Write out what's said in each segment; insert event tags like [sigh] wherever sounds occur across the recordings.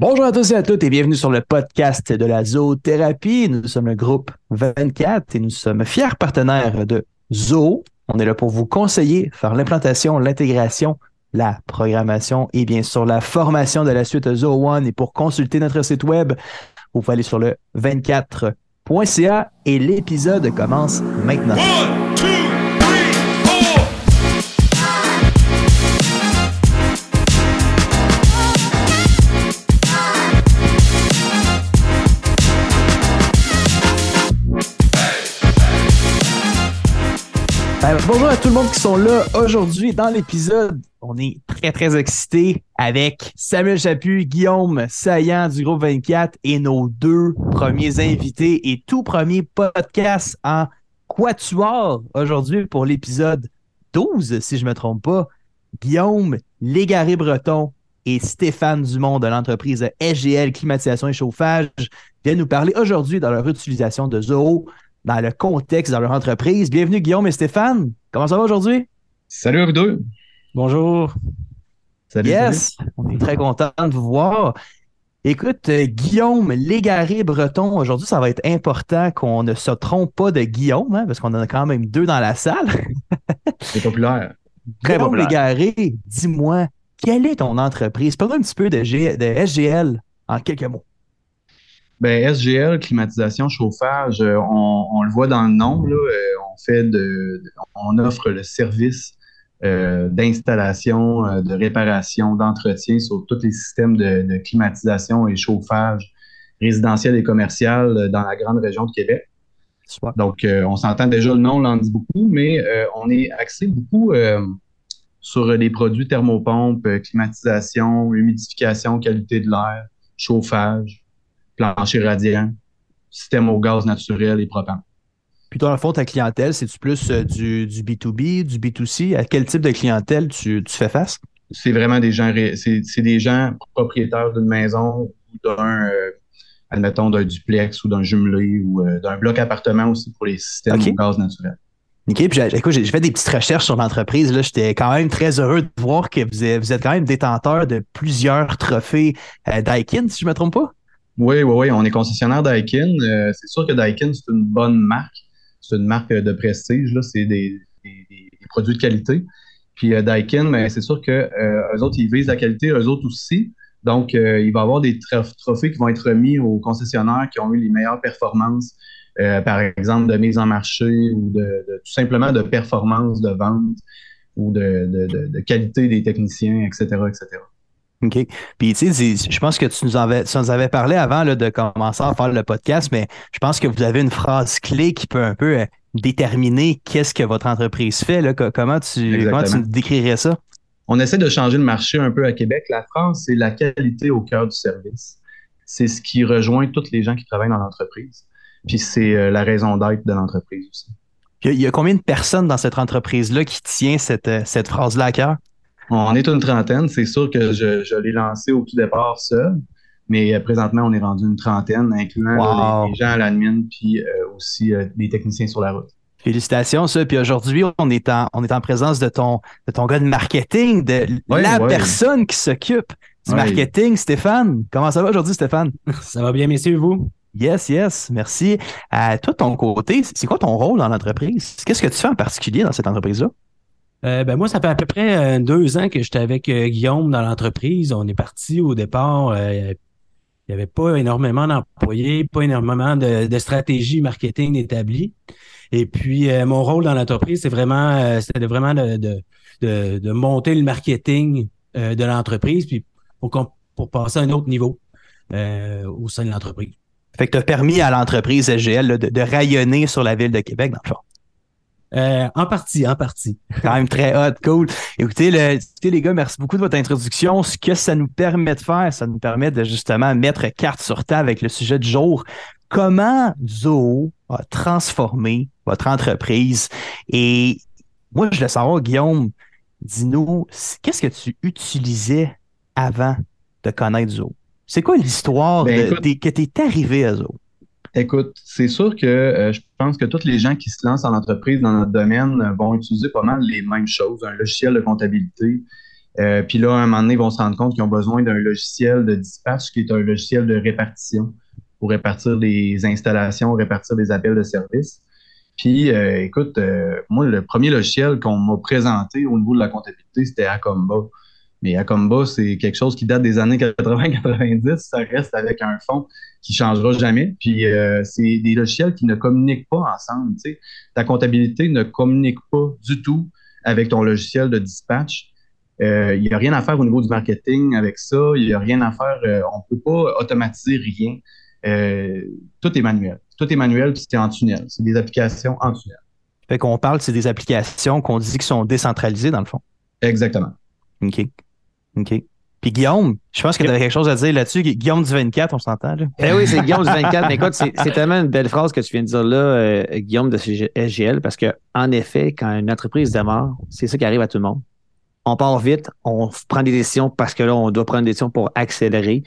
Bonjour à tous et à toutes et bienvenue sur le podcast de la zoothérapie. Nous sommes le groupe 24 et nous sommes fiers partenaires de Zoo. On est là pour vous conseiller, faire l'implantation, l'intégration, la programmation et bien sûr la formation de la suite Zoo One. Et pour consulter notre site web, vous pouvez aller sur le 24.ca et l'épisode commence maintenant. Ben, bonjour à tout le monde qui sont là aujourd'hui dans l'épisode. On est très très excités avec Samuel Chaput, Guillaume Saillant du groupe 24 et nos deux premiers invités et tout premier podcast en quatuor aujourd'hui pour l'épisode 12 si je me trompe pas. Guillaume Légaré Breton et Stéphane Dumont de l'entreprise SGL Climatisation et Chauffage viennent nous parler aujourd'hui de leur utilisation de Zoho dans le contexte dans leur entreprise. Bienvenue Guillaume et Stéphane. Comment ça va aujourd'hui? Salut à vous deux. Bonjour. Salut. Yes, on est très content de vous voir. Écoute, euh, Guillaume Légaré Breton, aujourd'hui, ça va être important qu'on ne se trompe pas de Guillaume, hein, parce qu'on en a quand même deux dans la salle. C'est populaire. [laughs] Très Guillaume Guillaume Légaré, dis-moi, quelle est ton entreprise? Parle un petit peu de, G- de SGL en quelques mots. Ben, SGL, climatisation, chauffage, euh, on, on le voit dans le nom, là, euh, on fait de, on offre le service euh, d'installation, euh, de réparation, d'entretien sur tous les systèmes de, de climatisation et chauffage résidentiel et commercial euh, dans la grande région de Québec. Super. Donc, euh, on s'entend déjà, le nom l'en dit beaucoup, mais euh, on est axé beaucoup euh, sur les produits thermopompes, climatisation, humidification, qualité de l'air, chauffage, plancher radiant, système au gaz naturel et propane. Puis toi, dans le fond, ta clientèle, c'est-tu plus euh, du, du B2B, du B2C? À quel type de clientèle tu, tu fais face? C'est vraiment des gens, c'est des gens propriétaires d'une maison ou d'un, euh, admettons, d'un duplex ou d'un jumelé ou euh, d'un bloc appartement aussi pour les systèmes au gaz naturel. OK, puis j'ai, écoute, j'ai fait des petites recherches sur l'entreprise. Là, j'étais quand même très heureux de voir que vous êtes, vous êtes quand même détenteur de plusieurs trophées euh, Daikin, si je me trompe pas? Oui, oui, oui, on est concessionnaire Daikin. Euh, c'est sûr que Daikin, c'est une bonne marque. C'est une marque de prestige. Là. C'est des, des- des- produits de qualité. Puis euh, Daikin, mais c'est sûr que euh, eux autres, ils visent la qualité, eux autres aussi. Donc, euh, il va y avoir des tro- trophées qui vont être remis aux concessionnaires qui ont eu les meilleures performances, euh, par exemple, de mise en marché ou de, de- tout simplement de performance de vente ou de- de- de qualité des techniciens, etc., etc. OK? Puis, tu sais, je pense que tu nous, avais, tu nous avais parlé avant là, de commencer à faire le podcast, mais je pense que vous avez une phrase clé qui peut un peu euh, déterminer qu'est-ce que votre entreprise fait. Là. Co- Comment, tu, comment tu décrirais ça? On essaie de changer le marché un peu à Québec. La France, c'est la qualité au cœur du service. C'est ce qui rejoint toutes les gens qui travaillent dans l'entreprise. Puis c'est euh, la raison d'être de l'entreprise aussi. Il y, a, il y a combien de personnes dans cette entreprise-là qui tient cette, euh, cette phrase-là à cœur? On est une trentaine. C'est sûr que je, je l'ai lancé au tout départ seul, mais euh, présentement, on est rendu une trentaine, incluant là, Wow. les, les gens à l'admin, puis euh, aussi euh, les techniciens sur la route. Félicitations, ça. Puis aujourd'hui, on est en, on est en présence de ton, de ton gars de marketing, de la personne qui s'occupe du marketing, Stéphane. Comment ça va aujourd'hui, Stéphane? Ça va bien, messieurs, vous? Yes, yes, merci. À toi, de ton côté, c'est quoi ton rôle dans l'entreprise? Qu'est-ce que tu fais en particulier dans cette entreprise-là? Euh, ben moi, ça fait à peu près euh, deux ans que j'étais avec euh, Guillaume dans l'entreprise. On est parti au départ. il n'y avait pas énormément d'employés, pas énormément de, de stratégie marketing établie. Et puis, mon rôle dans l'entreprise, c'est vraiment, c'était vraiment de, de, de, monter le marketing de l'entreprise, puis pour, pour passer à un autre niveau au sein de l'entreprise. Fait que tu as permis à l'entreprise SGL de rayonner sur la ville de Québec, dans le fond. Euh, en partie, en partie. [laughs] Quand même très hot, cool. Écoutez, le, écoutez, les gars, merci beaucoup de votre introduction. Ce que ça nous permet de faire, ça nous permet de justement mettre carte sur table avec le sujet du jour. Comment Zoho a transformé votre entreprise? Et moi, je voulais savoir, Guillaume, dis-nous, qu'est-ce que tu utilisais avant de connaître Zoho? C'est quoi l'histoire Ben, de- écoute- des- que tu es arrivé à Zoho? Écoute, c'est sûr que euh, je pense que tous les gens qui se lancent en entreprise dans notre domaine euh, vont utiliser pas mal les mêmes choses. Un logiciel de comptabilité Euh, puis là, à un moment donné, ils vont se rendre compte qu'ils ont besoin d'un logiciel de dispatch qui est un logiciel de répartition pour répartir les installations, répartir les appels de service. Puis, écoute, moi, le premier logiciel qu'on m'a présenté au niveau de la comptabilité, c'était Acomba. Mais Acomba, c'est quelque chose qui date des années 80-90. Ça reste avec un fond qui changera jamais. Puis, euh, c'est des logiciels qui ne communiquent pas ensemble. Ta comptabilité ne communique pas du tout avec ton logiciel de dispatch. Il n'y a rien à faire au niveau du marketing avec ça. Il n'y a rien à faire. on ne peut pas automatiser rien. tout est manuel. Tout est manuel, puis c'est en tunnel. C'est des applications en tunnel. Fait qu'on parle, c'est des applications qu'on dit qui sont décentralisées, dans le fond. Exactement. OK. OK. Puis Guillaume, je pense que tu avais quelque chose à dire là-dessus. Guillaume du 24, on s'entend, là? Eh oui, c'est Guillaume du 24. Mais écoute, c'est [laughs] tellement une belle phrase que tu viens de dire là, euh, Guillaume de SGL, parce que, en effet, quand une entreprise démarre, c'est ça qui arrive à tout le monde. On part vite, on prend des décisions parce que là, on doit prendre des décisions pour accélérer.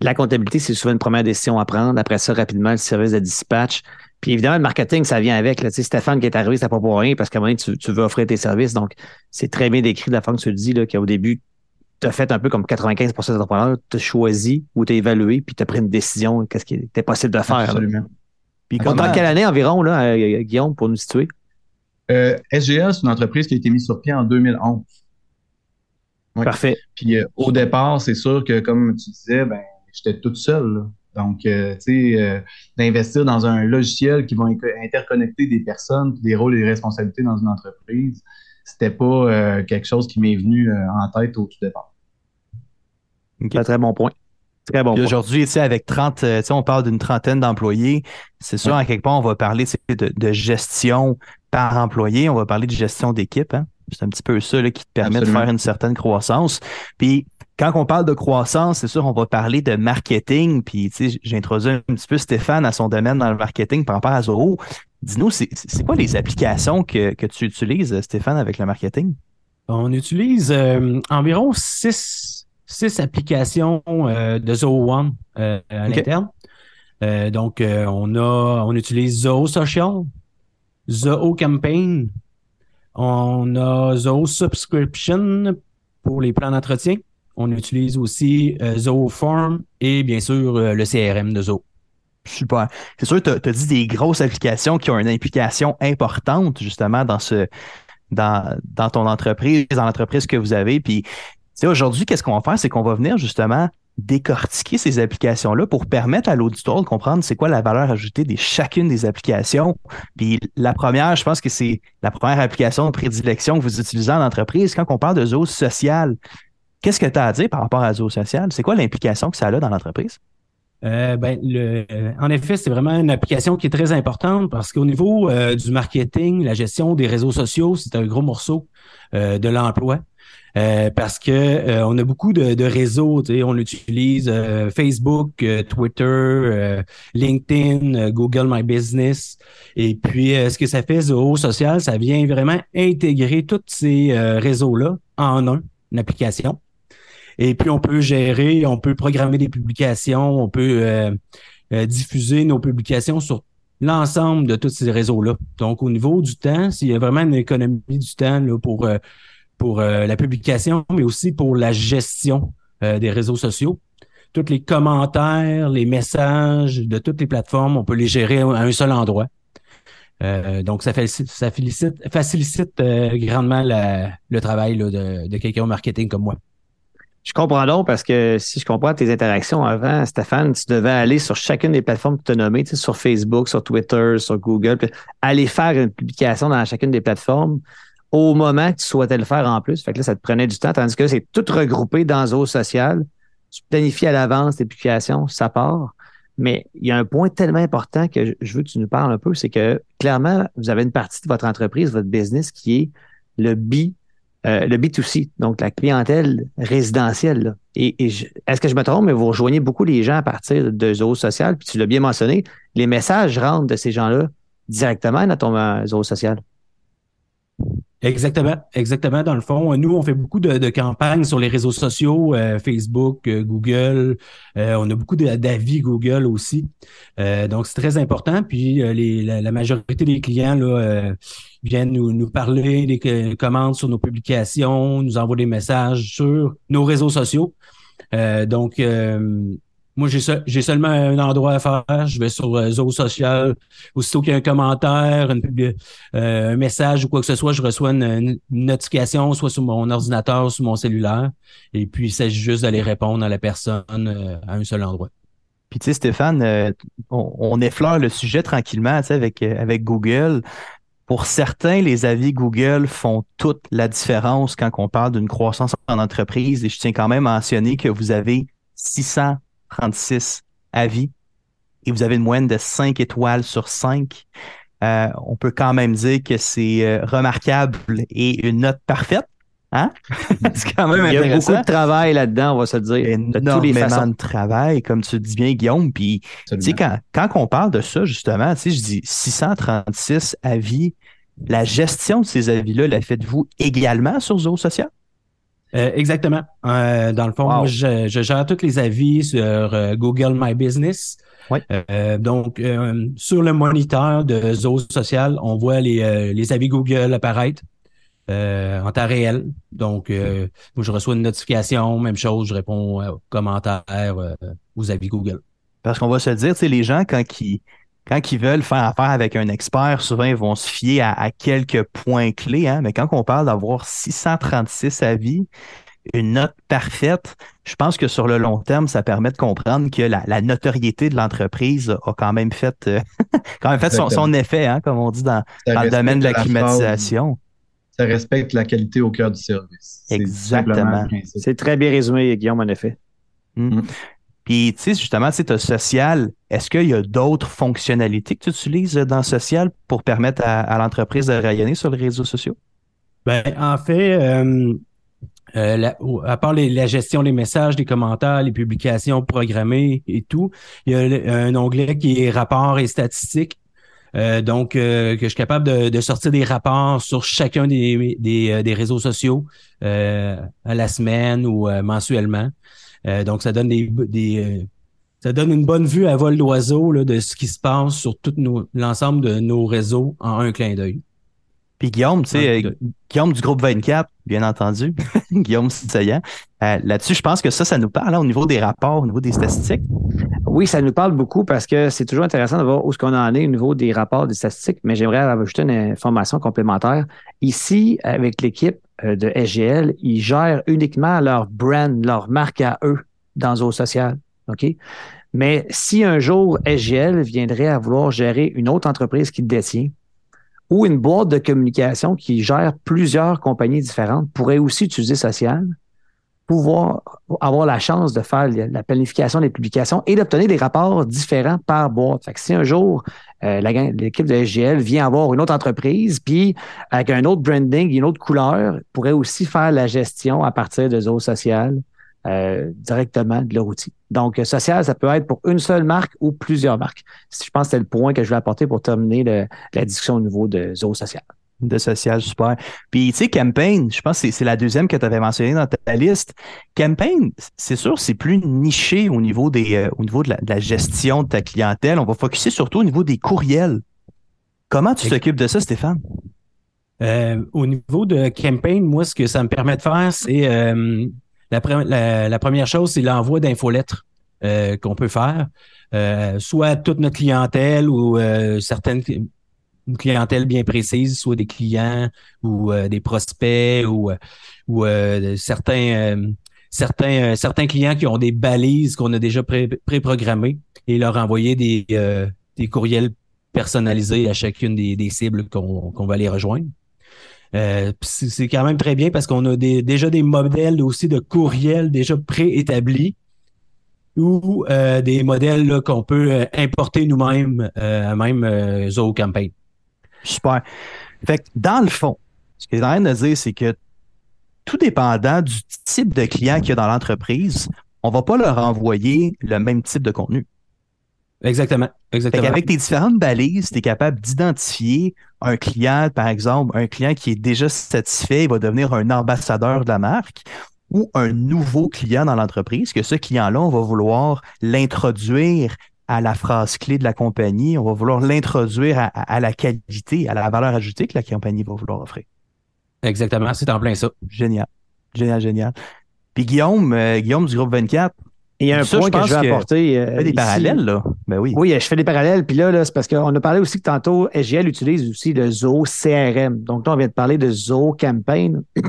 La comptabilité, c'est souvent une première décision à prendre. Après ça, rapidement, le service de dispatch. Puis évidemment, le marketing, ça vient avec. Là. Tu sais, Stéphane qui est arrivé, c'est pas pour rien parce qu'à un moment donné, tu, veux offrir tes services. Donc, c'est très bien décrit de la façon que tu le dis, là, qu'au début, tu as fait un peu comme 95 des entrepreneurs, tu as choisi ou tu as évalué, puis tu as pris une décision, qu'est-ce qui était possible de faire. Absolument. Puis dans quelle année environ, là, euh, Guillaume, pour nous situer? Euh, SGL, c'est une entreprise qui a été mise sur pied en 2011. Parfait. Puis euh, au départ, c'est sûr que, comme tu disais, ben, j'étais toute seule. Donc, euh, tu sais, d'investir dans un logiciel qui va interconnecter des personnes, des rôles et des responsabilités dans une entreprise, c'était pas quelque chose qui m'est venu en tête au tout départ. Okay. Très bon point. Très bon Aujourd'hui, avec 30, on parle d'une trentaine d'employés. C'est sûr, à quelque part, on va parler de, de, gestion par employé. On va parler de gestion d'équipe. Hein? C'est un petit peu ça là, qui te permet de faire une certaine croissance. Puis, quand on parle de croissance, c'est sûr, on va parler de marketing. Puis, tu sais, j'ai introduit un petit peu Stéphane à son domaine dans le marketing par rapport à Zoro. Dis-nous, c'est quoi les applications que, tu utilises, Stéphane, avec le marketing? On utilise euh, environ six, six applications euh, de Zoho One euh, à l'interne. donc, on a, on utilise Zoho Social, Zoho Campaign, on a Zoho Subscription pour les plans d'entretien. On utilise aussi euh, Zooform et bien sûr euh, le CRM de Zoho. Super. C'est sûr que tu as, dit des grosses applications qui ont une implication importante justement dans ce dans, dans ton entreprise, dans l'entreprise que vous avez. Puis aujourd'hui, qu'est-ce qu'on va faire? C'est qu'on va venir justement décortiquer ces applications-là pour permettre à l'auditoire de comprendre c'est quoi la valeur ajoutée de chacune des applications. Puis la première, je pense que c'est la première application de prédilection que vous utilisez en entreprise. Quand on parle de Zoho social, Qu'est-ce que tu as à dire par rapport à Zoho Social? C'est quoi l'implication que ça a dans l'entreprise? Euh, ben, le, euh, en effet, c'est vraiment une application qui est très importante parce qu'au niveau euh, du marketing, la gestion des réseaux sociaux, c'est un gros morceau de l'emploi. Parce que on a beaucoup de, de réseaux, on utilise Facebook, Twitter, LinkedIn, Google My Business. Et puis, ce que ça fait, Zoho Social, ça vient vraiment intégrer tous ces réseaux-là en un, une application. Et puis, on peut gérer, on peut programmer des publications, on peut euh, euh, diffuser nos publications sur l'ensemble de tous ces réseaux-là. Donc, au niveau du temps, s'il y a vraiment une économie du temps là, pour, euh, pour la publication, mais aussi pour la gestion des réseaux sociaux. Tous les commentaires, les messages de toutes les plateformes, on peut les gérer à un seul endroit. donc, ça, facilite, ça facilite, grandement le travail de, de quelqu'un au marketing comme moi. Je comprends donc parce que si je comprends tes interactions avant, Stéphane, tu devais aller sur chacune des plateformes que tu as nommées, tu sais, sur Facebook, sur Twitter, sur Google, aller faire une publication dans chacune des plateformes au moment que tu souhaitais le faire en plus. Fait que là, ça te prenait du temps, tandis que c'est tout regroupé dans Zoho Social. Tu planifies à l'avance tes publications, ça part. Mais il y a un point tellement important que je veux que tu nous parles un peu, c'est que clairement, vous avez une partie de votre entreprise, votre business qui est le B euh, le B2C, donc la clientèle résidentielle. Et, est-ce que je me trompe, mais vous rejoignez beaucoup les gens à partir de Zoho Social, puis tu l'as bien mentionné, les messages rentrent de ces gens-là directement dans ton Zoho Social? Exactement, exactement. Dans le fond, nous, on fait beaucoup de, de campagnes sur les réseaux sociaux, euh, Facebook, euh, Google. Euh, on a beaucoup d'avis Google aussi. Euh, donc, c'est très important. Puis, euh, les, la, la majorité des clients là, viennent nous, nous parler, des commandent sur nos publications, nous envoient des messages sur nos réseaux sociaux. Donc, moi, j'ai se- j'ai seulement un endroit à faire. Je vais sur Zoho Social. Aussitôt qu'il y a un commentaire, euh, un message ou quoi que ce soit, je reçois une, notification, soit sur mon ordinateur, sur mon cellulaire. Et puis, il s'agit juste d'aller répondre à la personne euh, à un seul endroit. Puis tu sais, Stéphane, euh, on, on effleure le sujet tranquillement avec, avec Google. Pour certains, les avis Google font toute la différence quand on parle d'une croissance en entreprise. Et je tiens quand même à mentionner que vous avez 636 avis et vous avez une moyenne de 5 étoiles sur 5. Euh, on peut quand même dire que c'est euh, remarquable et une note parfaite. Hein? [laughs] c'est quand même Il y a beaucoup de travail là-dedans, on va se dire. De toutes les énormément façons. de travail, comme tu dis bien, Guillaume. Puis, tu sais, quand, quand on parle de ça, justement, tu sais, je dis 636 avis. La gestion de ces avis-là, la faites-vous également sur Zoho Social? Euh, exactement. Euh, dans le fond, Wow. moi, je, je gère tous les avis sur euh, Google My Business. Ouais. Euh, donc, euh, sur le moniteur de Zoho Social, on voit les, euh, les avis Google apparaître euh, en temps réel. Donc, euh, moi, je reçois une notification, même chose, je réponds aux commentaires, euh, aux avis Google. Parce qu'on va se dire, tu sais, les gens, quand ils, quand ils veulent faire affaire avec un expert, souvent, ils vont se fier à, à quelques points clés. Hein? Mais quand on parle d'avoir 636 avis, une note parfaite, je pense que sur le long terme, ça permet de comprendre que la, la notoriété de l'entreprise a quand même fait, euh, [laughs] quand même fait son, son effet, hein, comme on dit dans, le domaine de la climatisation. ça respecte la qualité au cœur du service. Exactement. C'est très bien résumé, Guillaume, en effet. Mm. Puis, tu sais, justement, tu sais, social. Est-ce qu'il y a d'autres fonctionnalités que tu utilises dans social pour permettre à, l'entreprise de rayonner sur les réseaux sociaux? Ben, en fait, euh, euh, à part la gestion des messages, des commentaires, les publications programmées et tout, il y a un onglet qui est rapports et statistiques. Euh, donc, euh, que je suis capable de, sortir des rapports sur chacun des, des, euh, des réseaux sociaux euh, à la semaine ou euh, mensuellement. Euh, donc, ça donne des, des euh, ça donne une bonne vue à vol d'oiseau là, de ce qui se passe sur tout l'ensemble de nos réseaux en un clin d'œil. Puis Guillaume, tu sais, euh, Guillaume du groupe 24, bien entendu, [laughs] Guillaume Saillant. Euh, Là-dessus, je pense que ça, ça nous parle hein, au niveau des rapports, au niveau des statistiques. Oui, ça nous parle beaucoup parce que c'est toujours intéressant de voir où ce qu'on en est au niveau des rapports, des statistiques, mais j'aimerais ajouter une information complémentaire. Ici, avec l'équipe de SGL, ils gèrent uniquement leur brand, leur marque à eux dans Zoho Social. OK? Mais si un jour SGL viendrait à vouloir gérer une autre entreprise qui détient, ou une boîte de communication qui gère plusieurs compagnies différentes pourrait aussi utiliser Social, pouvoir avoir la chance de faire la planification des publications et d'obtenir des rapports différents par boîte. Fait que si un jour, euh, l'équipe de SGL vient avoir une autre entreprise, puis avec un autre branding, une autre couleur, pourrait aussi faire la gestion à partir de Zoho Social euh, directement de leur outil. Donc, euh, social, ça peut être pour une seule marque ou plusieurs marques. Je pense que c'est le point que je vais apporter pour terminer le- la discussion au niveau de Zoho Social. De social, super. Puis, tu sais, Campaign, je pense que c'est- la deuxième que tu avais mentionnée dans ta liste. Campaign, c'est sûr, c'est plus niché au niveau, des, euh, au niveau de, la, de la gestion de ta clientèle. On va focuser surtout au niveau des courriels. Comment tu t'occupes de ça, Stéphane? Euh, au niveau de campaign, moi, ce que ça me permet de faire, c'est euh, la, pre- la- la première chose, c'est l'envoi d'infolettres qu'on peut faire, soit à toute notre clientèle ou certaines une clientèle bien précise, soit des clients ou euh, des prospects ou, euh, euh, certains clients qui ont des balises qu'on a déjà pré- préprogrammées et leur envoyer des courriels personnalisés à chacune des, cibles qu'on va aller rejoindre. C'est quand même très bien parce qu'on a déjà des modèles aussi de courriels déjà préétablis ou des modèles qu'on peut importer nous-mêmes même euh, Campaign. Super. Fait que dans le fond, ce que j'ai en train de dire, c'est que tout dépendant du type de client qu'il y a dans l'entreprise, on va pas leur envoyer le même type de contenu. Exactement. Exactement. qu'avec tes différentes balises, tu es capable d'identifier un client, par exemple, un client qui est déjà satisfait, il va devenir un ambassadeur de la marque ou un nouveau client dans l'entreprise, que ce client-là, on va vouloir l'introduire à la phrase clé de la compagnie, on va vouloir l'introduire à, à- à la qualité, à la valeur ajoutée que la compagnie va vouloir offrir. Exactement, c'est en plein ça. Génial. Génial, génial. Puis Guillaume, euh, Guillaume du groupe 24, Et il y a un Ça, point je que je veux que apporter. euh, fait des ici. parallèles, là. Ben oui. Oui, je fais des parallèles. Puis là, là c'est parce qu'on a parlé aussi que tantôt, SGL utilise aussi le Zoho CRM. Donc là, on vient de parler de Zoho Campaign. [coughs]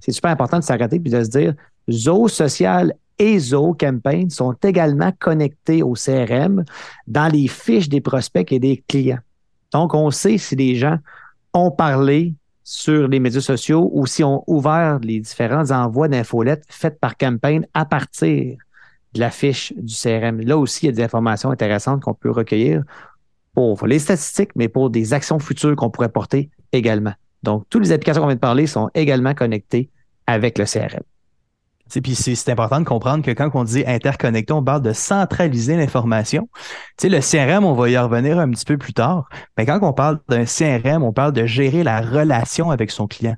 C'est super important de s'arrêter puis de se dire Zoho Social et Zoho Campaign sont également connectés au CRM dans les fiches des prospects et des clients. Donc, on sait si les gens ont parlé sur les médias sociaux ou si ont ouvert les différents envois d'infolettes faites par Campaign à partir de la fiche du CRM. Là aussi, il y a des informations intéressantes qu'on peut recueillir pour les statistiques, mais pour des actions futures qu'on pourrait porter également. Donc, toutes les applications qu'on vient de parler sont également connectées avec le CRM. Puis c'est important de comprendre que quand on dit interconnecté, on parle de centraliser l'information. Le CRM, on va y revenir un petit peu plus tard. Mais quand on parle d'un CRM, on parle de gérer la relation avec son client.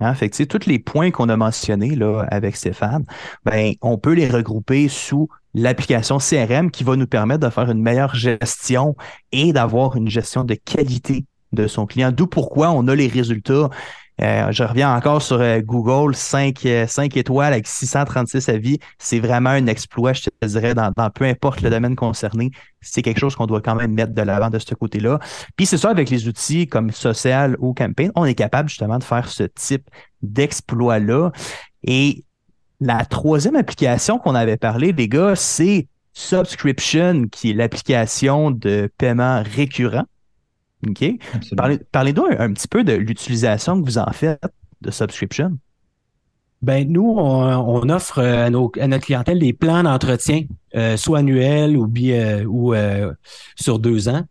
Hein? Fait que, tous les points qu'on a mentionnés là, avec Stéphane, ben, on peut les regrouper sous l'application CRM qui va nous permettre de faire une meilleure gestion et d'avoir une gestion de qualité de son client. D'où pourquoi on a les résultats euh, je reviens encore sur euh, Google, 5, euh, 5 étoiles avec 636 avis. C'est vraiment un exploit, je te dirais, dans, dans peu importe le domaine concerné. C'est quelque chose qu'on doit quand même mettre de l'avant de ce côté-là. Puis c'est ça, avec les outils comme Social ou Campaign, on est capable justement de faire ce type d'exploit-là. Et la troisième application qu'on avait parlé, les gars, c'est Subscription, qui est l'application de paiement récurrent. OK? Parlez, parlez-nous un, un petit peu de l'utilisation que vous en faites de subscription. Ben, nous, on, on offre euh, à, nos- à notre clientèle des plans d'entretien, euh, soit annuels ou, bi- euh, ou euh, sur deux ans.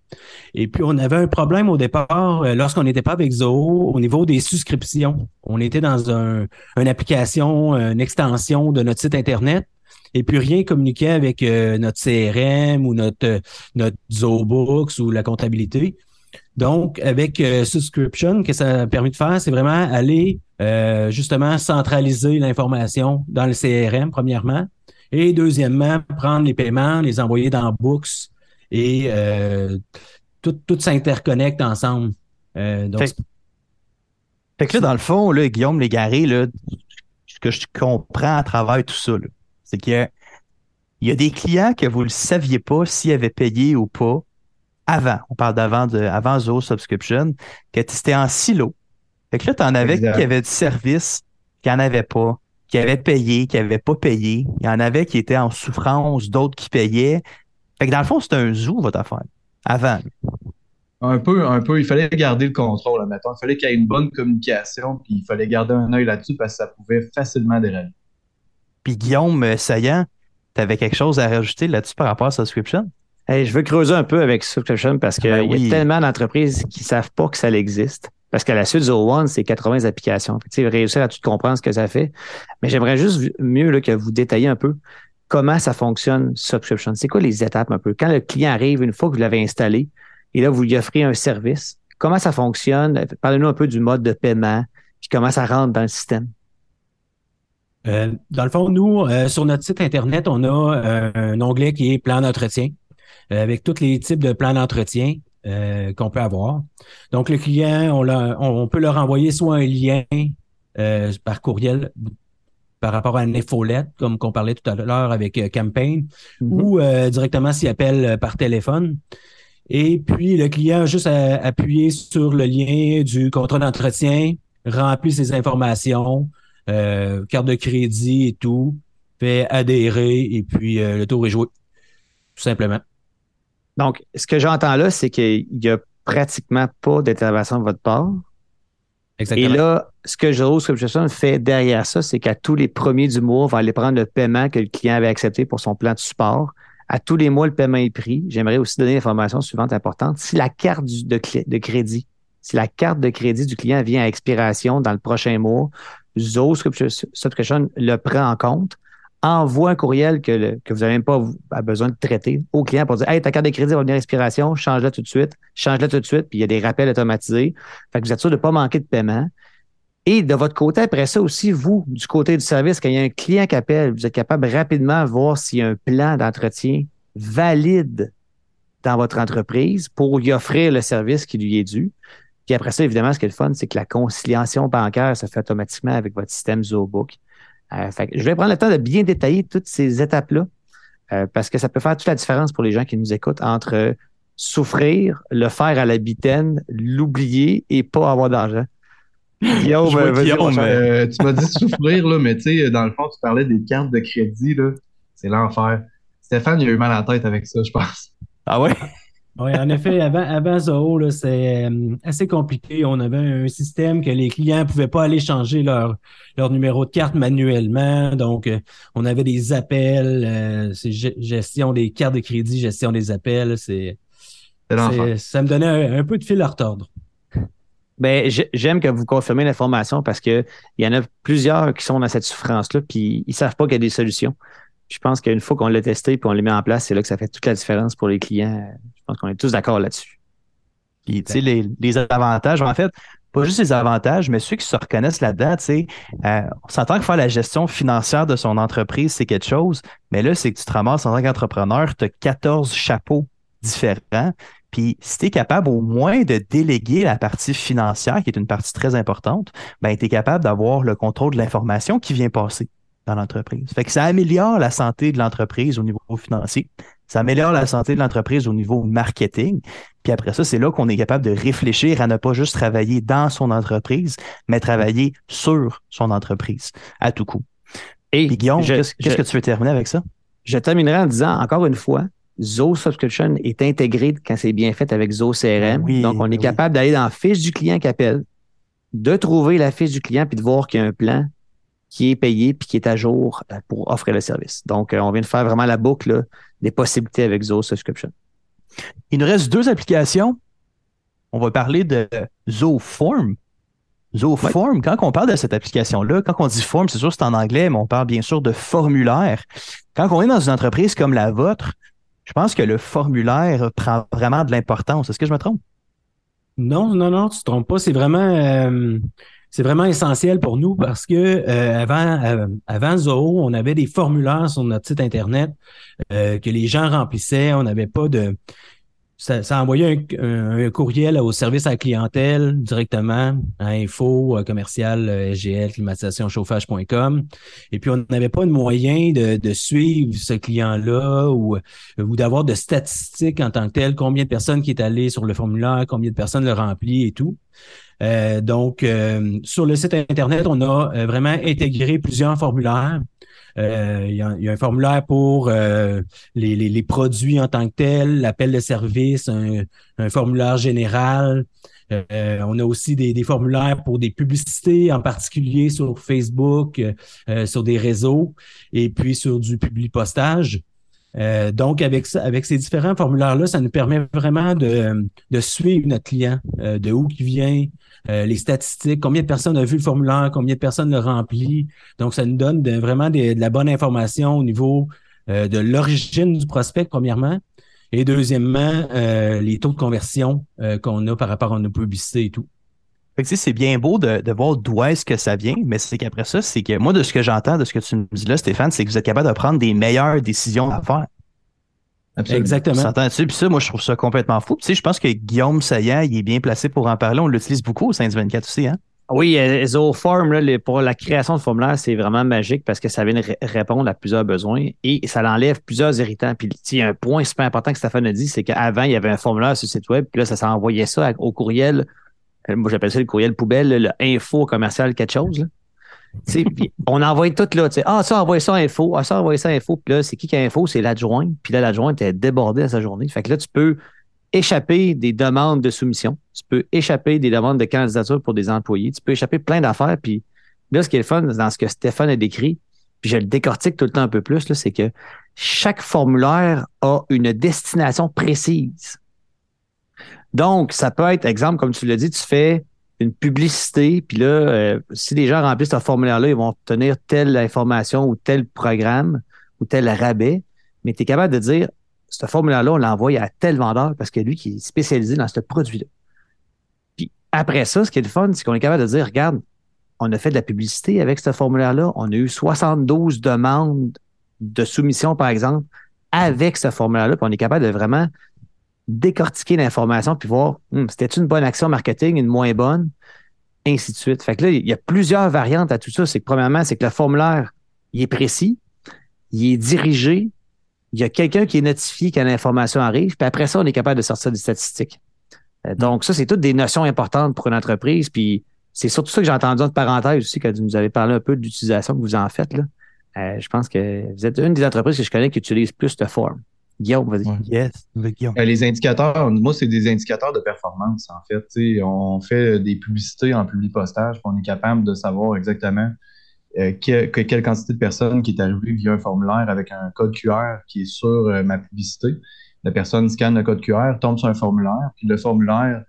Et puis, on avait un problème au départ lorsqu'on n'était pas avec Zoho au niveau des souscriptions. On était dans un, une application, une extension de notre site Internet. Et puis rien communiquait avec euh, notre CRM ou notre, euh, notre Zoho Books ou la comptabilité. Donc, avec euh, Subscription, que ça a permis de faire, c'est vraiment aller euh, justement centraliser l'information dans le CRM, premièrement, et deuxièmement, prendre les paiements, les envoyer dans Books et euh, tout, s'interconnecte ensemble. Euh, donc, Fait- que là, dans le fond, là, Guillaume Légaré, là, ce que je comprends à travers tout ça, c'est qu'il y y a des clients que vous ne saviez pas s'ils avaient payé ou pas avant. On parle d'avant de, avant Zoho Subscription, que c'était en silo. Fait que là, tu en avais qui avaient du service, qui n'en avaient pas, qui avaient payé, qui n'avaient pas payé. Il y en avait qui étaient en souffrance, d'autres qui payaient. Fait que dans le fond, c'était un zoo, votre affaire. Avant. Un peu, un peu, il fallait garder le contrôle, admettons. Il fallait qu'il y ait une bonne communication, puis il fallait garder un œil là-dessus parce que ça pouvait facilement dérailler. Puis Guillaume euh, Saillant, tu avais quelque chose à rajouter là-dessus par rapport à Subscription? Hey, je veux creuser un peu avec Subscription parce qu'il Ben oui. y a tellement d'entreprises qui savent pas que ça existe. Parce qu'à la suite, Zoho One, c'est 80 applications. Fait que, tu sais, réussir à tout comprendre ce que ça fait. Mais j'aimerais juste mieux là, que vous détailliez un peu comment ça fonctionne, Subscription. C'est quoi les étapes un peu? Quand le client arrive, une fois que vous l'avez installé, et là, vous lui offrez un service, comment ça fonctionne? Parlez-nous un peu du mode de paiement, puis comment ça rentre dans le système. Euh, dans le fond, nous, euh, sur notre site Internet, on a euh, un onglet qui est plan d'entretien, avec tous les types de plans d'entretien euh, qu'on peut avoir. Donc, le client, on, l'a- on, on peut leur envoyer soit un lien euh, par courriel par rapport à une infolette, comme qu'on parlait tout à l'heure avec euh, Campaign, ou euh, directement s'il appelle euh, par téléphone. Et puis, le client a juste à appuyer sur le lien du contrat d'entretien, remplit ses informations, euh, carte de crédit et tout, fait adhérer et puis euh, le tour est joué. Tout simplement. Donc, ce que j'entends là, c'est qu'il y a pratiquement pas d'intervention de votre part. Exactement. Et là, ce que Zoho Subscription fait derrière ça, c'est qu'à tous les premiers du mois, on va aller prendre le paiement que le client avait accepté pour son plan de support. À tous les mois, le paiement est pris. J'aimerais aussi donner l'information suivante importante. Si la carte du- de, clé- de crédit, si la carte de crédit du client vient à expiration dans le prochain mois, Zoho Subscription le prend en compte envoie un courriel que, vous n'avez même pas besoin de traiter au client pour dire Hey, ta carte de crédit va venir expiration, change-la tout de suite, change-la tout de suite, puis il y a des rappels automatisés. Fait que vous êtes sûr de ne pas manquer de paiement. Et de votre côté, après ça aussi, vous, du côté du service, quand il y a un client qui appelle, vous êtes capable rapidement de voir s'il y a un plan d'entretien valide dans votre entreprise pour lui offrir le service qui lui est dû. Puis après ça, évidemment, ce qui est le fun, c'est que la conciliation bancaire se fait automatiquement avec votre système ZooBook. Euh, fait que je vais prendre le temps de bien détailler toutes ces étapes-là euh, parce que ça peut faire toute la différence pour les gens qui nous écoutent entre souffrir, le faire à la bitaine, l'oublier et pas avoir d'argent. Guillaume, Guillaume. Euh, tu m'as dit souffrir, là, mais tu sais, dans le fond, tu parlais des cartes de crédit. C'est l'enfer. Stéphane, il a eu mal à la tête avec ça, je pense. Ah ouais? [laughs] Oui, en effet, avant, avant Zoho, c'est euh, assez compliqué. On avait un système que les clients ne pouvaient pas aller changer leur, leur numéro de carte manuellement. Donc, euh, on avait des appels, euh, c'est ge- gestion des cartes de crédit, gestion des appels. C'est, ça me donnait un, un peu de fil à retordre. Ben, j'ai- j'aime que vous confirmez l'information parce que il y en a plusieurs qui sont dans cette souffrance-là, puis ils savent pas qu'il y a des solutions. Je pense qu'une fois qu'on l'a testé puis on les met en place, c'est là que ça fait toute la différence pour les clients. Je pense qu'on est tous d'accord là-dessus. Puis, tu sais, les, les avantages, en fait, pas juste les avantages, mais ceux qui se reconnaissent là-dedans, tu sais, euh, on s'entend que faire la gestion financière de son entreprise, c'est quelque chose, mais là, c'est que tu te ramasses en tant qu'entrepreneur, tu as 14 chapeaux différents. Puis, si tu es capable au moins de déléguer la partie financière, qui est une partie très importante, ben, tu es capable d'avoir le contrôle de l'information qui vient passer dans l'entreprise. Fait que ça améliore la santé de l'entreprise au niveau financier. Ça améliore la santé de l'entreprise au niveau marketing. Puis après ça, c'est là qu'on est capable de réfléchir à ne pas juste travailler dans son entreprise, mais travailler sur son entreprise à tout coup. Et Puis Guillaume, qu'est-ce que tu veux terminer avec ça? Je terminerai en disant encore une fois, Zoho Subscription est intégré quand c'est bien fait avec Zoho CRM. Oui, Donc, on est oui. capable d'aller dans la fiche du client qui appelle, de trouver la fiche du client puis de voir qu'il y a un plan qui est payé puis qui est à jour euh, pour offrir le service. Donc, euh, on vient de faire vraiment la boucle là, des possibilités avec Zoho Subscription. Il nous reste deux applications. On va parler de Zooform. Zooform, quand on parle de cette application-là, quand on dit form, c'est sûr que c'est en anglais, mais on parle bien sûr de formulaire. Quand on est dans une entreprise comme la vôtre, je pense que le formulaire prend vraiment de l'importance. Est-ce que je me trompe? Non, non, non, tu te trompes pas. C'est vraiment, euh, c'est vraiment essentiel pour nous parce que euh, avant, euh, avant Zoho, on avait des formulaires sur notre site internet euh, que les gens remplissaient. On n'avait pas de, ça, ça envoyait un, un- un courriel au service à la clientèle directement à info euh, commercial euh, SGL climatisation chauffage.com. Et puis on n'avait pas de moyen de, de suivre ce client-là ou ou d'avoir de statistiques en tant que tel, combien de personnes qui est allé sur le formulaire, combien de personnes le remplit et tout. Euh, donc, euh, sur le site Internet, on a euh, vraiment intégré plusieurs formulaires. Euh, il, y y a un formulaire pour euh, les, les- les produits en tant que tel, l'appel de service, un, un formulaire général. Euh, on a aussi des, des formulaires pour des publicités, en particulier sur Facebook, euh, sur des réseaux, et puis sur du public postage. Euh, donc, avec avec ces différents formulaires-là, ça nous permet vraiment de, de suivre notre client, euh, de où il vient, euh, les statistiques, combien de personnes ont vu le formulaire, combien de personnes le remplit. Donc, ça nous donne vraiment des- de la bonne information au niveau euh, de l'origine du prospect, premièrement, et deuxièmement, euh, les taux de conversion euh, qu'on a par rapport à nos publicités et tout. Fait que, tu sais, c'est bien beau de, de voir d'où est-ce que ça vient, mais c'est qu'après ça, c'est que moi, de ce que j'entends, de ce que tu me dis là, Stéphane, c'est que vous êtes capable de prendre des meilleures décisions à faire. Absolument. Exactement. S'entends-tu? Puis ça, moi, je trouve ça complètement fou. Puis, tu sais, je pense que Guillaume Saillant, il est bien placé pour en parler. On l'utilise beaucoup au sein du 24 aussi, hein? Oui, euh, Zooform, là, pour la création de formulaire, c'est vraiment magique parce que ça vient ré- répondre à plusieurs besoins et ça l'enlève plusieurs irritants. Puis il y a un point super important que Stéphane a dit, c'est qu'avant, il y avait un formulaire sur le site web, puis là, ça s'envoyait ça au courriel. Euh, Moi, j'appelle ça le courriel poubelle, le info commercial quelque chose. Là. On envoie tout là. tu sais, Ah, ça, envoie ça info. Ah, ça, envoie ça info. Puis là, c'est qui qui a info? C'est l'adjoint. Puis là, l'adjoint était débordé à sa journée. Fait que là, tu peux échapper des demandes de soumission. Tu peux échapper des demandes de candidature pour des employés. Tu peux échapper plein d'affaires. Puis là, ce qui est le fun dans ce que Stéphane a décrit, puis je le décortique tout le temps un peu plus, c'est que chaque formulaire a une destination précise. Donc, ça peut être, exemple, comme tu l'as dit, tu fais une publicité, puis là, euh, si les gens remplissent ce formulaire-là, ils vont obtenir telle information ou tel programme ou tel rabais. Mais tu es capable de dire, ce formulaire-là, on l'envoie à tel vendeur parce que lui qui est spécialisé dans ce produit-là. Puis après ça, ce qui est le fun, c'est qu'on est capable de dire, regarde, on a fait de la publicité avec ce formulaire-là. On a eu 72 demandes de soumission, par exemple, avec ce formulaire-là. Puis on est capable de vraiment décortiquer l'information puis voir hum, c'était une bonne action marketing, une moins bonne, ainsi de suite. Fait que là, il y a plusieurs variantes à tout ça. C'est que premièrement, c'est que le formulaire, il est précis, il est dirigé, il y a quelqu'un qui est notifié quand l'information arrive, puis après ça, on est capable de sortir des statistiques. Euh, donc, ça, c'est toutes des notions importantes pour une entreprise. Puis c'est surtout ça que j'ai entendu en parenthèse aussi quand vous nous avez parlé un peu de l'utilisation que vous en faites. Là. Euh, je pense que vous êtes une des entreprises que je connais qui utilise plus de forme. Guillaume, vas-y. Ouais. Yes, avec Guillaume. Euh, les indicateurs, moi, c'est des indicateurs de performance, en fait. On fait des publicités en publi-postage, puis on est capable de savoir exactement euh, que- que- quelle quantité de personnes qui est arrivée via un formulaire avec un code QR qui est sur euh, ma publicité. La personne scanne le code QR, tombe sur un formulaire, puis le formulaire,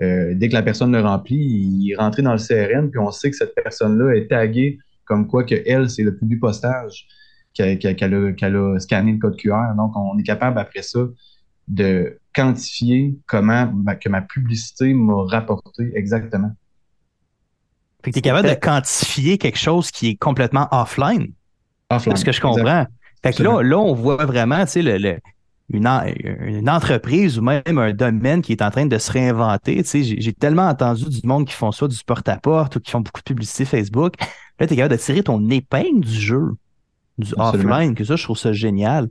euh, dès que la personne le remplit, il est rentré dans le CRM, puis on sait que cette personne-là est taguée comme quoi que elle, c'est le publi-postage qu'elle qu'elle- a, scanné le code QR. Donc, on est capable après ça de quantifier comment ma- que ma publicité m'a rapporté exactement. Fait que tu es capable de quantifier quelque chose qui est complètement offline. Offline. C'est ce que je comprends. Fait que là, là, on voit vraiment, tu sais, le, le- une, en- une entreprise ou même un domaine qui est en train de se réinventer. Tu sais, j'ai tellement entendu du monde qui font ça du porte-à-porte ou qui font beaucoup de publicité Facebook. Là, tu es capable de tirer ton épingle du jeu, du Absolument. offline, que ça, je trouve ça génial.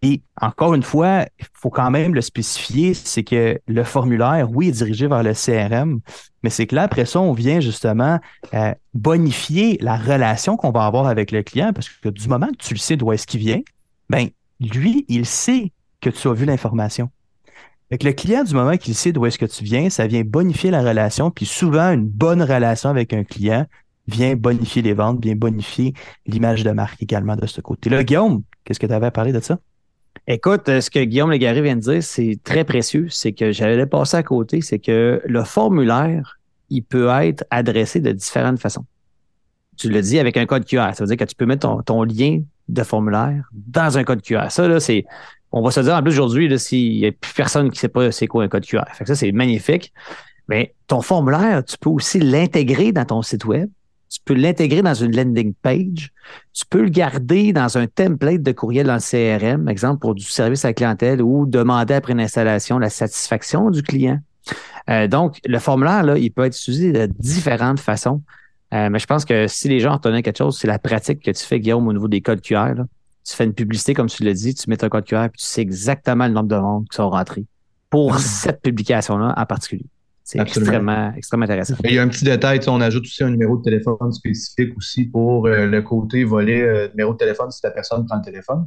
Puis, encore une fois, il faut quand même le spécifier, c'est que le formulaire, oui, est dirigé vers le CRM, mais c'est que là, après ça, on vient justement euh, bonifier la relation qu'on va avoir avec le client parce que du moment que tu le sais d'où est-ce qu'il vient, ben lui, il sait que tu as vu l'information. Fait que le client, du moment qu'il sait d'où est-ce que tu viens, ça vient bonifier la relation. Puis souvent, une bonne relation avec un client vient bonifier les ventes, vient bonifier l'image de marque également de ce côté-là. Guillaume, qu'est-ce que tu avais à parler de ça? Écoute, euh, ce que Guillaume Légaré vient de dire, c'est très précieux. C'est que j'allais passer à côté, c'est que le formulaire, il peut être adressé de différentes façons. Tu le dis avec un code QR. Ça veut dire que tu peux mettre ton, lien de formulaire dans un code QR. Ça, là, c'est. On va se dire en plus aujourd'hui, s'il n'y a plus personne qui ne sait pas c'est quoi un code QR. Fait que ça, c'est magnifique. Mais ton formulaire, tu peux aussi l'intégrer dans ton site web. Tu peux l'intégrer dans une landing page. Tu peux le garder dans un template de courriel dans le CRM, exemple pour du service à la clientèle ou demander après une installation la satisfaction du client. Euh, donc, le formulaire, là, il peut être utilisé de différentes façons. Euh, mais je pense que si les gens retenaient quelque chose, c'est la pratique que tu fais, Guillaume, au niveau des codes QR. là. Tu fais une publicité, comme tu l'as dit, tu mets un code QR, puis tu sais exactement le nombre de monde qui sont rentrés pour cette publication-là en particulier. C'est Absolument. extrêmement, extrêmement intéressant. Il y a un petit détail, on ajoute aussi un numéro de téléphone spécifique aussi pour euh, le côté volet euh, numéro de téléphone si la personne prend le téléphone,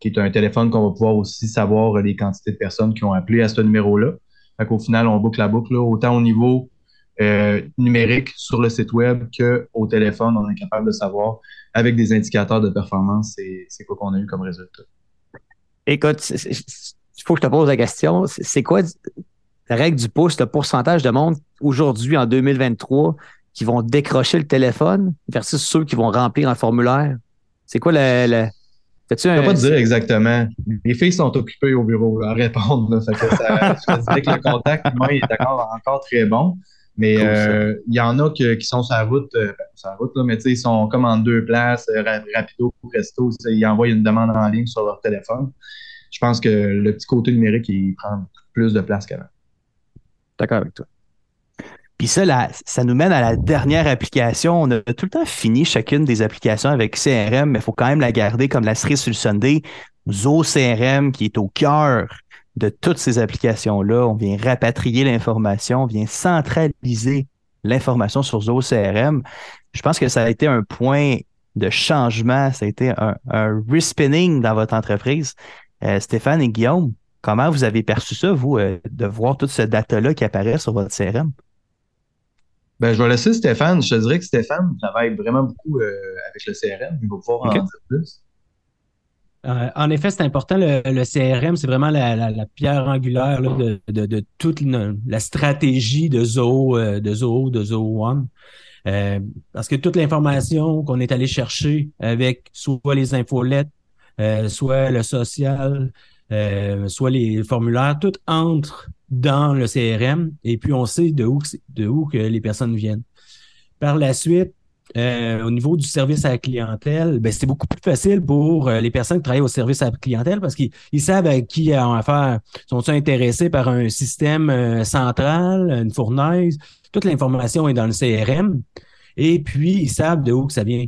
qui est un téléphone qu'on va pouvoir aussi savoir euh, les quantités de personnes qui ont appelé à ce numéro-là. Fait qu'au final, on boucle la boucle, là, autant au niveau euh, numérique sur le site web qu'au téléphone, on est capable de savoir avec des indicateurs de performance c'est quoi qu'on a eu comme résultat. Écoute, il faut que je te pose la question. C'est quoi la règle du pouce, le pourcentage de monde aujourd'hui, en 2023, qui vont décrocher le téléphone versus ceux qui vont remplir un formulaire? C'est quoi le. le... Fais-tu Je un. peux pas te dire exactement. Les filles sont occupées au bureau là, à répondre. Là, Fait que ça, [laughs] que le contact humain est encore, encore très bon. Mais Cool, ça. euh, il y en a que- qui sont sur la route, euh, sur la route là, mais tu sais, ils sont comme en deux places, euh, ra- rapido, presto, ils envoient une demande en ligne sur leur téléphone. Je pense que le petit côté numérique, il prend plus de place qu'avant. D'accord avec toi. Puis ça, ça nous mène à la dernière application. On a tout le temps fini chacune des applications avec CRM, mais il faut quand même la garder comme la cerise sur le Sunday. Zo CRM qui est au cœur de toutes ces applications-là. On vient rapatrier l'information, on vient centraliser l'information sur Zo CRM. Je pense que ça a été un point de changement, ça a été un, un respinning dans votre entreprise. Euh, Stéphane et Guillaume, comment vous avez perçu ça, vous, euh, de voir tout ce data-là qui apparaît sur votre CRM? Ben, je vais laisser Stéphane. Je te dirais que Stéphane travaille vraiment beaucoup euh, avec le CRM. Il va pouvoir en dire plus. Euh, en effet, c'est important. Le, le CRM, c'est vraiment la, la, la pierre angulaire là, de, de, de toute une- la stratégie de Zoho, euh, de Zoho, de Zoho One. Euh, parce que toute l'information qu'on est allé chercher avec soit les infolettes, euh, soit le social, euh, soit les formulaires, tout entre dans le CRM et puis on sait de où, de où que les personnes viennent. Par la suite, euh, au niveau du service à la clientèle, ben, c'est beaucoup plus facile pour euh, les personnes qui travaillent au service à la clientèle parce qu'ils ils savent à qui ils ont affaire. Sont-ils intéressés par un système central, une fournaise? Toute l'information est dans le CRM. Et puis, ils savent de où que ça vient.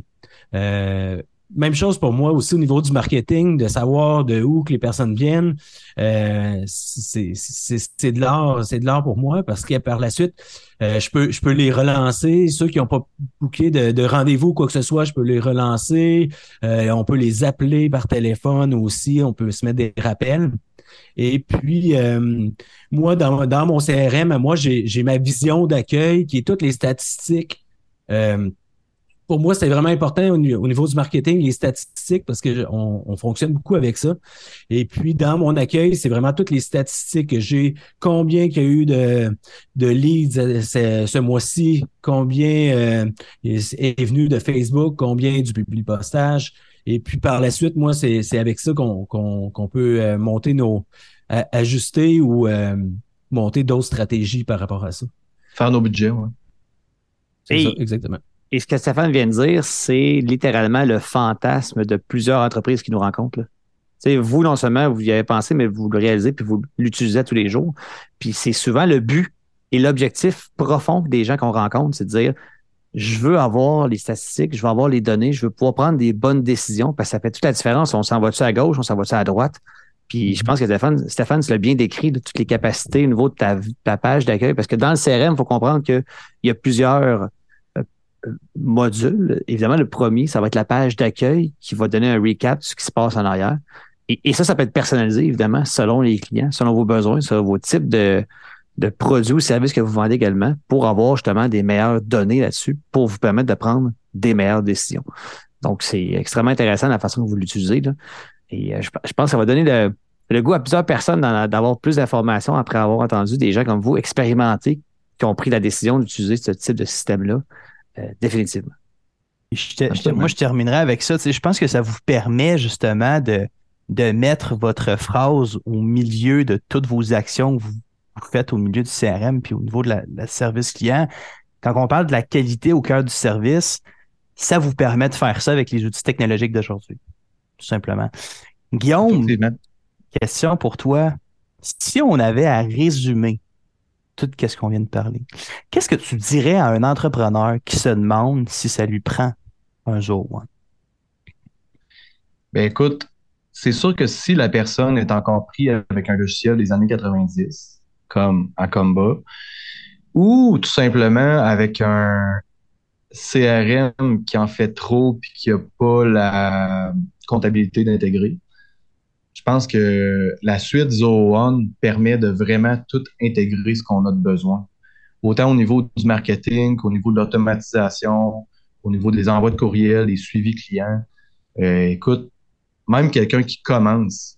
Même chose pour moi aussi au niveau du marketing, de savoir de où que les personnes viennent. Euh, c'est de l'art, c'est de l'art pour moi parce que par la suite, euh, je peux je peux les relancer. Ceux qui n'ont pas booké de, de rendez-vous quoi que ce soit, je peux les relancer. Euh, on peut les appeler par téléphone aussi. On peut se mettre des rappels. Et puis, euh, moi, dans, dans mon CRM, moi, j'ai j'ai ma vision d'accueil qui est toutes les statistiques. Euh, pour moi, c'est vraiment important au, ni- au niveau du marketing, les statistiques, parce que je- on, on fonctionne beaucoup avec ça. Et puis, dans mon accueil, c'est vraiment toutes les statistiques que j'ai. Combien qu'il y a eu de, de leads euh, ce, ce mois-ci, combien euh, est, venu de Facebook, combien du public postage? Et puis, par la suite, moi, c'est c'est avec ça qu'on qu'on qu'on peut euh, monter nos... ajuster ou euh, monter d'autres stratégies par rapport à ça. Faire nos budgets, ouais. C'est Et- ça, exactement. Et ce que Stéphane vient de dire, c'est littéralement le fantasme de plusieurs entreprises qui nous rencontrent. là. Tu sais, vous, non seulement vous y avez pensé, mais vous le réalisez puis vous l'utilisez tous les jours. Puis c'est souvent le but et l'objectif profond des gens qu'on rencontre, c'est de dire je veux avoir les statistiques, je veux avoir les données, je veux pouvoir prendre des bonnes décisions parce que ça fait toute la différence. On s'en va-tu à gauche, on s'en va-tu à droite? Puis je pense que Stéphane, Stéphane tu l'as bien décrit, de toutes les capacités au niveau de ta, ta page d'accueil, parce que dans le CRM, il faut comprendre qu'il y a plusieurs modules. Évidemment, le premier, ça va être la page d'accueil qui va donner un recap de ce qui se passe en arrière. Et, ça, ça peut être personnalisé, évidemment, selon les clients, selon vos besoins, selon vos types de, produits ou services que vous vendez également, pour avoir justement des meilleures données là-dessus, pour vous permettre de prendre des meilleures décisions. Donc, c'est extrêmement intéressant la façon que vous l'utilisez. Et euh, je, pense que ça va donner le, le goût à plusieurs personnes d'avoir plus d'informations après avoir entendu des gens comme vous expérimenter, qui ont pris la décision d'utiliser ce type de système-là, définitivement. Je te- je te- Absolument. moi, je terminerai avec ça. Tu sais, je pense que ça vous permet justement de, de mettre votre phrase au milieu de toutes vos actions que vous, faites au milieu du CRM puis au niveau de la, la service client. Quand on parle de la qualité au cœur du service, ça vous permet de faire ça avec les outils technologiques d'aujourd'hui. Tout simplement. Guillaume, question pour toi. Si on avait à résumer tout ce qu'on vient de parler, qu'est-ce que tu dirais à un entrepreneur qui se demande si ça lui prend un jour? Ben écoute, c'est sûr que si la personne est encore pris avec un logiciel des années 90, comme Acomba, ou tout simplement avec un CRM qui en fait trop puis qui n'a pas la comptabilité d'intégrer, je pense que la suite Zoho One permet de vraiment tout intégrer ce qu'on a de besoin. Autant au niveau du marketing qu'au niveau de l'automatisation, au niveau des envois de courriel, des suivis clients. Euh, écoute, même quelqu'un qui commence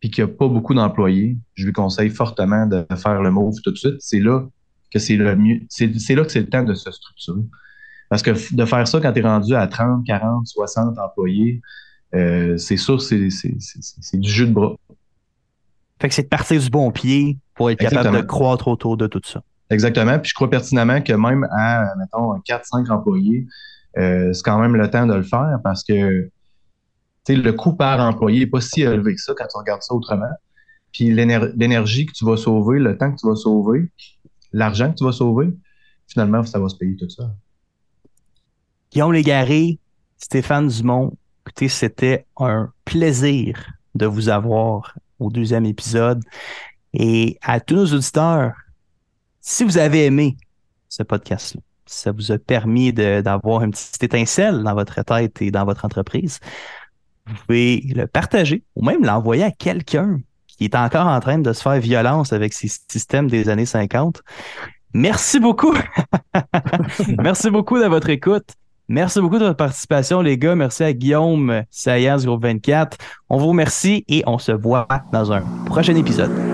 puis qui a pas beaucoup d'employés, je lui conseille fortement de faire le move tout de suite. C'est là que c'est le mieux. C'est là que c'est le temps de se structurer. Parce que de faire ça quand tu es rendu à 30, 40, 60 employés, euh, c'est sûr, c'est du jus de bras. Fait que c'est de partir du bon pied pour être capable de croître autour de tout ça. Exactement. Puis je crois pertinemment que même à, mettons, 4-5 employés, euh, c'est quand même le temps de le faire parce que le coût par employé n'est pas si élevé que ça quand tu regardes ça autrement. Puis l'éner- l'énergie que tu vas sauver, le temps que tu vas sauver, l'argent que tu vas sauver, finalement, ça va se payer tout ça. Guillaume Légaré, Stéphane Dumont, écoutez, c'était un plaisir de vous avoir au deuxième épisode. Et à tous nos auditeurs, si vous avez aimé ce podcast-là, ça vous a permis d'avoir une petite étincelle dans votre tête et dans votre entreprise, vous pouvez le partager ou même l'envoyer à quelqu'un qui est encore en train de se faire violence avec ces systèmes des années 50. Merci beaucoup. [laughs] Merci beaucoup de votre écoute. Merci beaucoup de votre participation, les gars. Merci à Guillaume du groupe 24. On vous remercie et on se voit dans un prochain épisode.